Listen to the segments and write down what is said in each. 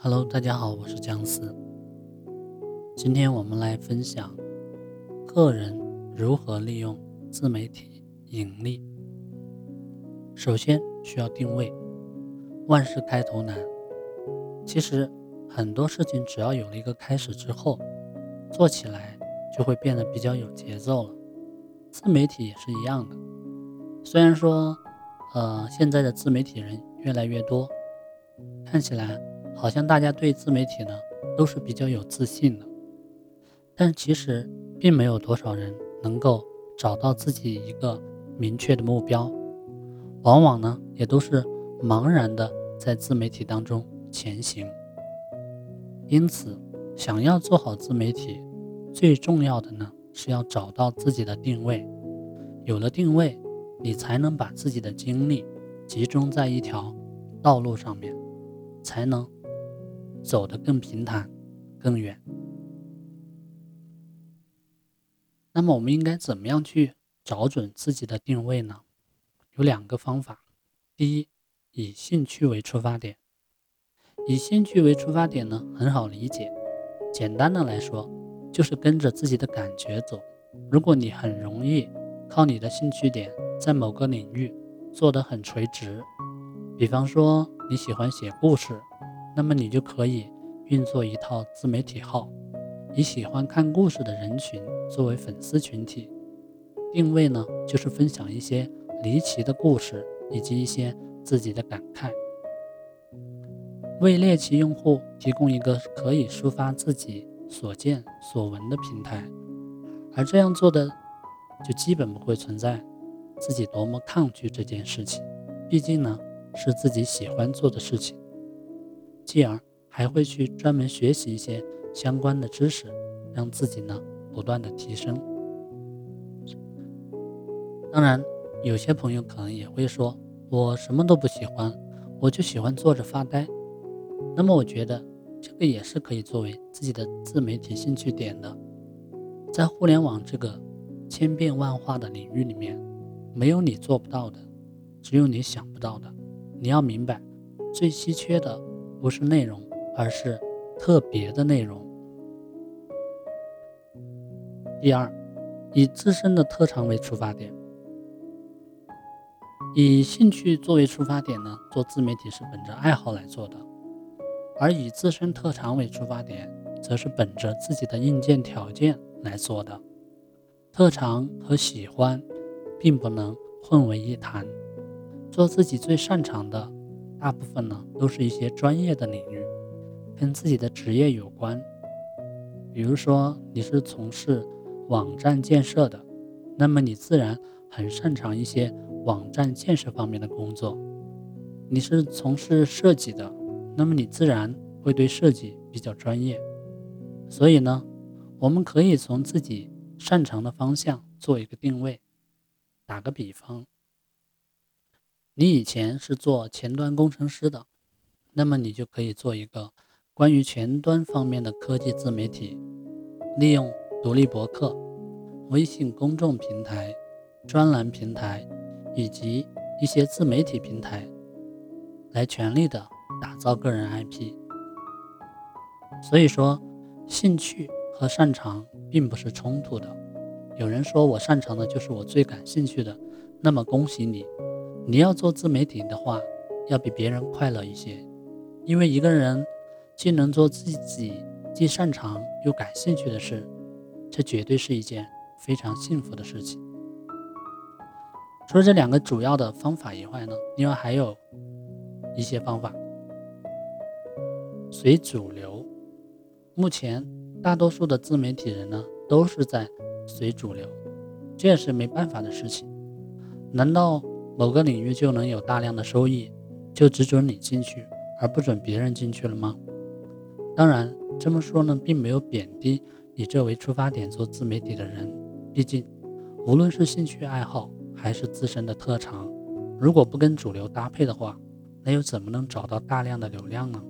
Hello，大家好，我是姜思。今天我们来分享个人如何利用自媒体盈利。首先需要定位，万事开头难。其实很多事情只要有了一个开始之后，做起来就会变得比较有节奏了。自媒体也是一样的。虽然说，呃，现在的自媒体人越来越多，看起来。好像大家对自媒体呢都是比较有自信的，但其实并没有多少人能够找到自己一个明确的目标，往往呢也都是茫然的在自媒体当中前行。因此，想要做好自媒体，最重要的呢是要找到自己的定位。有了定位，你才能把自己的精力集中在一条道路上面，才能。走得更平坦、更远。那么，我们应该怎么样去找准自己的定位呢？有两个方法。第一，以兴趣为出发点。以兴趣为出发点呢，很好理解。简单的来说，就是跟着自己的感觉走。如果你很容易靠你的兴趣点在某个领域做得很垂直，比方说你喜欢写故事。那么你就可以运作一套自媒体号，以喜欢看故事的人群作为粉丝群体，定位呢就是分享一些离奇的故事以及一些自己的感慨，为猎奇用户提供一个可以抒发自己所见所闻的平台，而这样做的就基本不会存在自己多么抗拒这件事情，毕竟呢是自己喜欢做的事情。继而还会去专门学习一些相关的知识，让自己呢不断的提升。当然，有些朋友可能也会说，我什么都不喜欢，我就喜欢坐着发呆。那么我觉得这个也是可以作为自己的自媒体兴趣点的。在互联网这个千变万化的领域里面，没有你做不到的，只有你想不到的。你要明白，最稀缺的。不是内容，而是特别的内容。第二，以自身的特长为出发点，以兴趣作为出发点呢，做自媒体是本着爱好来做的；而以自身特长为出发点，则是本着自己的硬件条件来做的。特长和喜欢并不能混为一谈，做自己最擅长的。大部分呢都是一些专业的领域，跟自己的职业有关。比如说你是从事网站建设的，那么你自然很擅长一些网站建设方面的工作。你是从事设计的，那么你自然会对设计比较专业。所以呢，我们可以从自己擅长的方向做一个定位。打个比方。你以前是做前端工程师的，那么你就可以做一个关于前端方面的科技自媒体，利用独立博客、微信公众平台、专栏平台以及一些自媒体平台，来全力的打造个人 IP。所以说，兴趣和擅长并不是冲突的。有人说我擅长的就是我最感兴趣的，那么恭喜你。你要做自媒体的话，要比别人快乐一些，因为一个人既能做自己既擅长又感兴趣的事，这绝对是一件非常幸福的事情。除了这两个主要的方法以外呢，另外还有一些方法，随主流。目前大多数的自媒体人呢，都是在随主流，这也是没办法的事情。难道？某个领域就能有大量的收益，就只准你进去，而不准别人进去了吗？当然，这么说呢，并没有贬低以这为出发点做自媒体的人。毕竟，无论是兴趣爱好还是自身的特长，如果不跟主流搭配的话，那又怎么能找到大量的流量呢？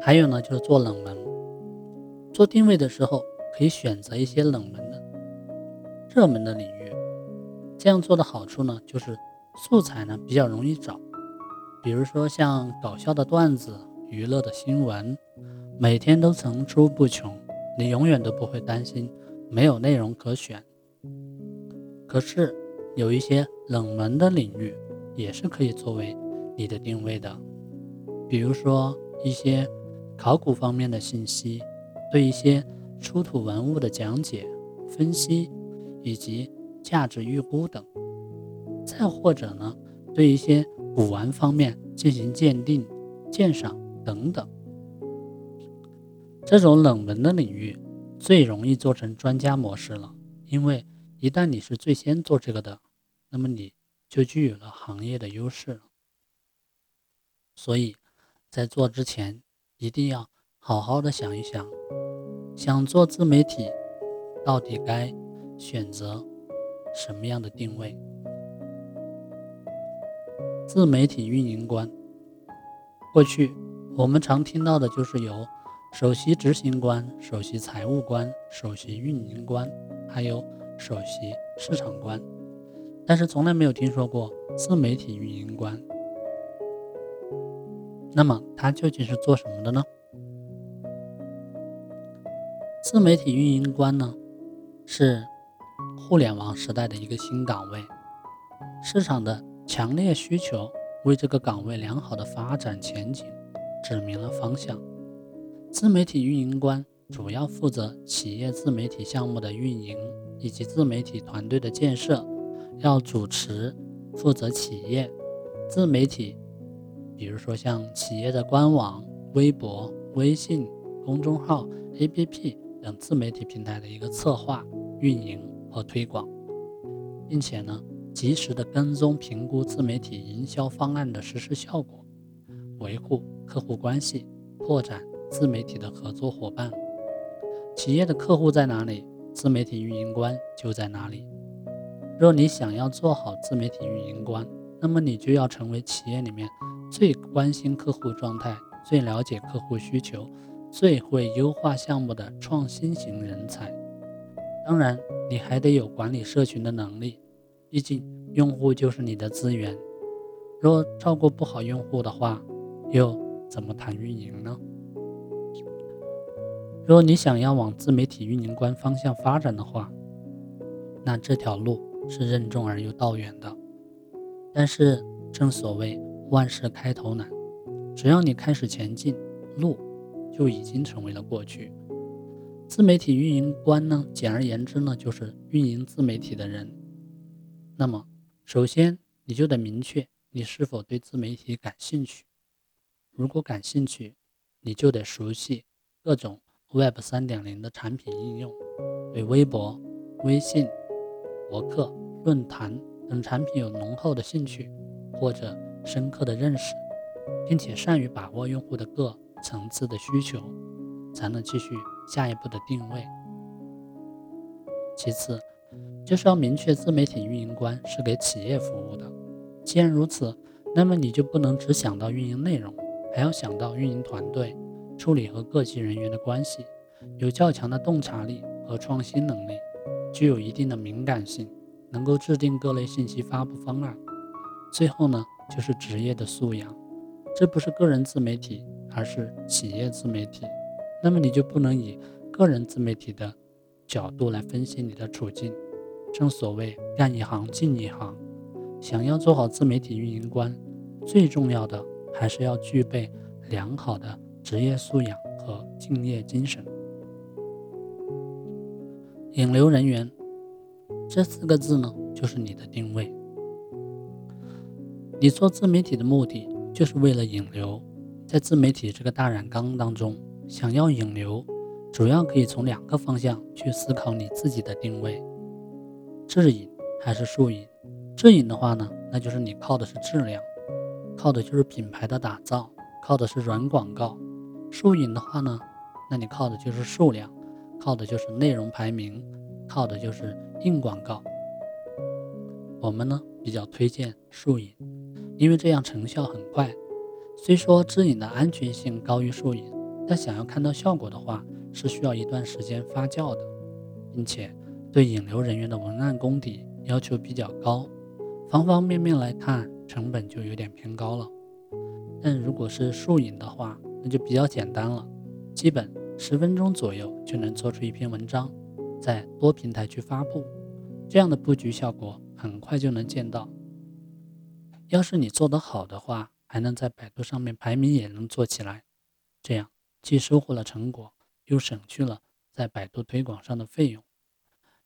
还有呢，就是做冷门，做定位的时候可以选择一些冷门的、热门的领域。这样做的好处呢，就是素材呢比较容易找，比如说像搞笑的段子、娱乐的新闻，每天都层出不穷，你永远都不会担心没有内容可选。可是有一些冷门的领域也是可以作为你的定位的，比如说一些考古方面的信息，对一些出土文物的讲解、分析以及价值预估等，再或者呢，对一些古玩方面进行鉴定、鉴赏等等，这种冷门的领域最容易做成专家模式了。因为一旦你是最先做这个的，那么你就具有了行业的优势了。所以，在做之前一定要好好的想一想，想做自媒体到底该选择什么样的定位。自媒体运营官，过去我们常听到的就是有首席执行官、首席财务官、首席运营官，还有首席市场官，但是从来没有听说过自媒体运营官。那么他究竟是做什么的呢？自媒体运营官呢，是互联网时代的一个新岗位，市场的。强烈需求为这个岗位良好的发展前景指明了方向。自媒体运营官主要负责企业自媒体项目的运营以及自媒体团队的建设，要主持负责企业自媒体，比如说像企业的官网、微博、微信公众号、APP 等自媒体平台的一个策划、运营和推广，并且呢。及时的跟踪评估自媒体营销方案的实施效果，维护客户关系，拓展自媒体的合作伙伴。企业的客户在哪里，自媒体运营官就在哪里。若你想要做好自媒体运营官，那么你就要成为企业里面最关心客户状态、最了解客户需求、最会优化项目的创新型人才。当然，你还得有管理社群的能力。毕竟，用户就是你的资源。若照顾不好用户的话，又怎么谈运营呢？若你想要往自媒体运营官方向发展的话，那这条路是任重而又道远的。但是，正所谓万事开头难，只要你开始前进，路就已经成为了过去。自媒体运营官呢，简而言之呢，就是运营自媒体的人。那么，首先你就得明确你是否对自媒体感兴趣。如果感兴趣，你就得熟悉各种 Web 三点零的产品应用，对微博、微信、博客、论坛等产品有浓厚的兴趣或者深刻的认识，并且善于把握用户的各层次的需求，才能继续下一步的定位。其次。就是要明确自媒体运营官是给企业服务的。既然如此，那么你就不能只想到运营内容，还要想到运营团队处理和各级人员的关系，有较强的洞察力和创新能力，具有一定的敏感性，能够制定各类信息发布方案。最后呢，就是职业的素养。这不是个人自媒体，而是企业自媒体。那么你就不能以个人自媒体的角度来分析你的处境。正所谓干一行尽一行，想要做好自媒体运营官，最重要的还是要具备良好的职业素养和敬业精神。引流人员这四个字呢，就是你的定位。你做自媒体的目的就是为了引流，在自媒体这个大染缸当中，想要引流，主要可以从两个方向去思考你自己的定位。质引还是数引？质引的话呢，那就是你靠的是质量，靠的就是品牌的打造，靠的是软广告；数引的话呢，那你靠的就是数量，靠的就是内容排名，靠的就是硬广告。我们呢比较推荐数引，因为这样成效很快。虽说质引的安全性高于数引，但想要看到效果的话，是需要一段时间发酵的，并且。对引流人员的文案功底要求比较高，方方面面来看，成本就有点偏高了。但如果是树影的话，那就比较简单了，基本十分钟左右就能做出一篇文章，在多平台去发布，这样的布局效果很快就能见到。要是你做得好的话，还能在百度上面排名也能做起来，这样既收获了成果，又省去了在百度推广上的费用。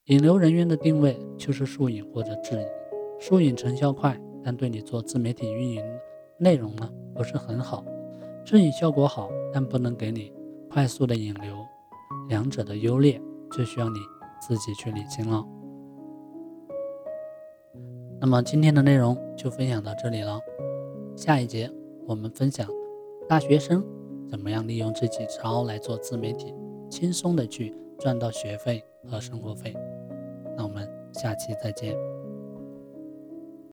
引流人员的定位就是输赢或者自营，输赢成效快，但对你做自媒体运营内容呢不是很好；自营效果好，但不能给你快速的引流。两者的优劣就需要你自己去理清了。那么今天的内容就分享到这里了，下一节我们分享大学生怎么样利用这几招来做自媒体，轻松的去赚到学费和生活费。那我们下期再见。